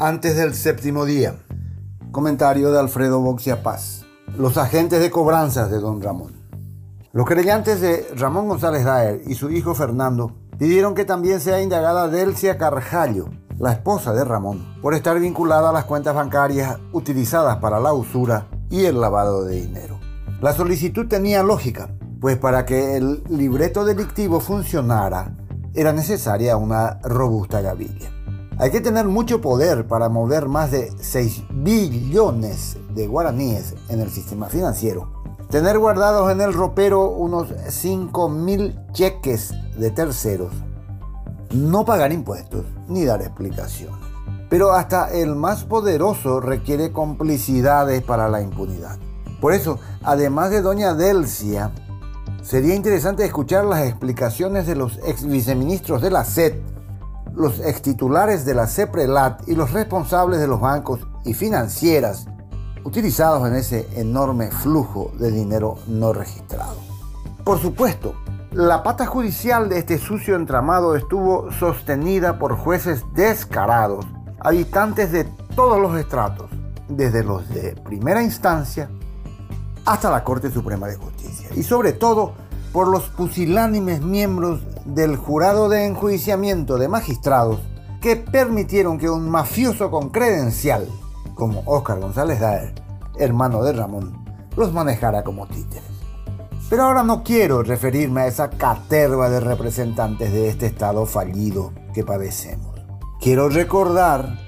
Antes del séptimo día. Comentario de Alfredo Boxia Paz. Los agentes de cobranzas de don Ramón. Los creyentes de Ramón González Daer y su hijo Fernando pidieron que también sea indagada Delcia Carjallo, la esposa de Ramón, por estar vinculada a las cuentas bancarias utilizadas para la usura y el lavado de dinero. La solicitud tenía lógica, pues para que el libreto delictivo funcionara era necesaria una robusta gavilla. Hay que tener mucho poder para mover más de 6 billones de guaraníes en el sistema financiero. Tener guardados en el ropero unos 5 mil cheques de terceros. No pagar impuestos ni dar explicaciones. Pero hasta el más poderoso requiere complicidades para la impunidad. Por eso, además de doña Delcia, sería interesante escuchar las explicaciones de los ex viceministros de la SED los extitulares de la CEPRELAT y los responsables de los bancos y financieras utilizados en ese enorme flujo de dinero no registrado. Por supuesto, la pata judicial de este sucio entramado estuvo sostenida por jueces descarados, habitantes de todos los estratos, desde los de primera instancia hasta la Corte Suprema de Justicia, y sobre todo por los pusilánimes miembros del jurado de enjuiciamiento de magistrados que permitieron que un mafioso con credencial, como Óscar González Daer, hermano de Ramón, los manejara como títeres. Pero ahora no quiero referirme a esa caterva de representantes de este Estado fallido que padecemos. Quiero recordar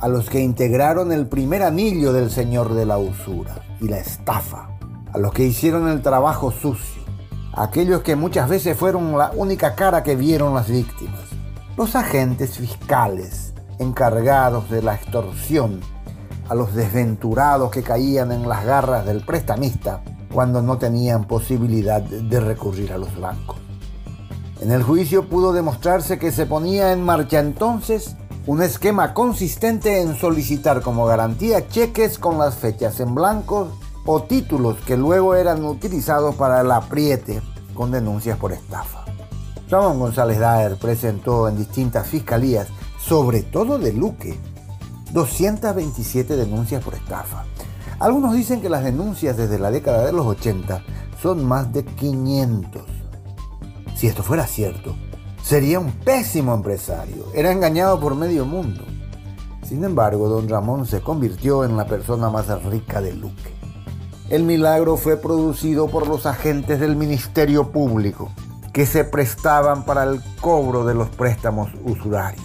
a los que integraron el primer anillo del Señor de la Usura y la estafa, a los que hicieron el trabajo sucio aquellos que muchas veces fueron la única cara que vieron las víctimas, los agentes fiscales encargados de la extorsión a los desventurados que caían en las garras del prestamista cuando no tenían posibilidad de recurrir a los bancos. En el juicio pudo demostrarse que se ponía en marcha entonces un esquema consistente en solicitar como garantía cheques con las fechas en blanco o títulos que luego eran utilizados para el apriete con denuncias por estafa. Ramón González Daer presentó en distintas fiscalías, sobre todo de Luque, 227 denuncias por estafa. Algunos dicen que las denuncias desde la década de los 80 son más de 500. Si esto fuera cierto, sería un pésimo empresario. Era engañado por medio mundo. Sin embargo, don Ramón se convirtió en la persona más rica de Luque. El milagro fue producido por los agentes del Ministerio Público que se prestaban para el cobro de los préstamos usurarios.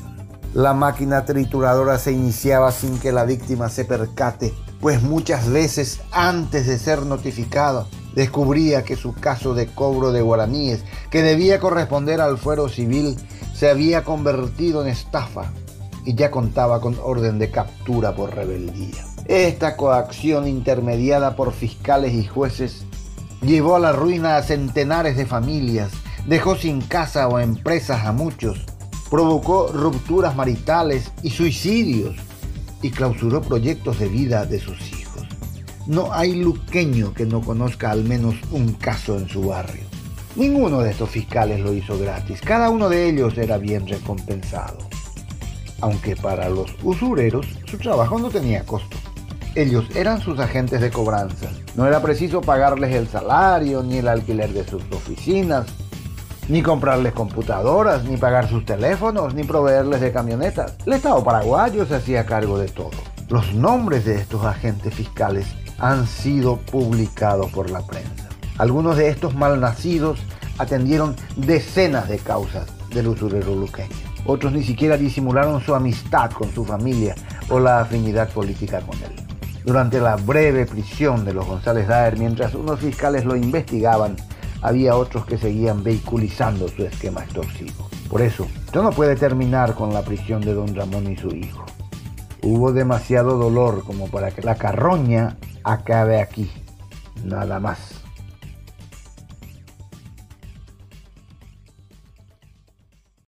La máquina trituradora se iniciaba sin que la víctima se percate, pues muchas veces antes de ser notificado descubría que su caso de cobro de guaraníes, que debía corresponder al fuero civil, se había convertido en estafa y ya contaba con orden de captura por rebeldía. Esta coacción intermediada por fiscales y jueces llevó a la ruina a centenares de familias, dejó sin casa o empresas a muchos, provocó rupturas maritales y suicidios y clausuró proyectos de vida de sus hijos. No hay luqueño que no conozca al menos un caso en su barrio. Ninguno de estos fiscales lo hizo gratis, cada uno de ellos era bien recompensado. Aunque para los usureros su trabajo no tenía costo. Ellos eran sus agentes de cobranza. No era preciso pagarles el salario, ni el alquiler de sus oficinas, ni comprarles computadoras, ni pagar sus teléfonos, ni proveerles de camionetas. El Estado paraguayo se hacía cargo de todo. Los nombres de estos agentes fiscales han sido publicados por la prensa. Algunos de estos malnacidos atendieron decenas de causas del usurero luqueño. Otros ni siquiera disimularon su amistad con su familia o la afinidad política con él durante la breve prisión de los González Daer, mientras unos fiscales lo investigaban, había otros que seguían vehiculizando su esquema extorsivo. Por eso, esto no puede terminar con la prisión de don Ramón y su hijo. Hubo demasiado dolor como para que la carroña acabe aquí. Nada más.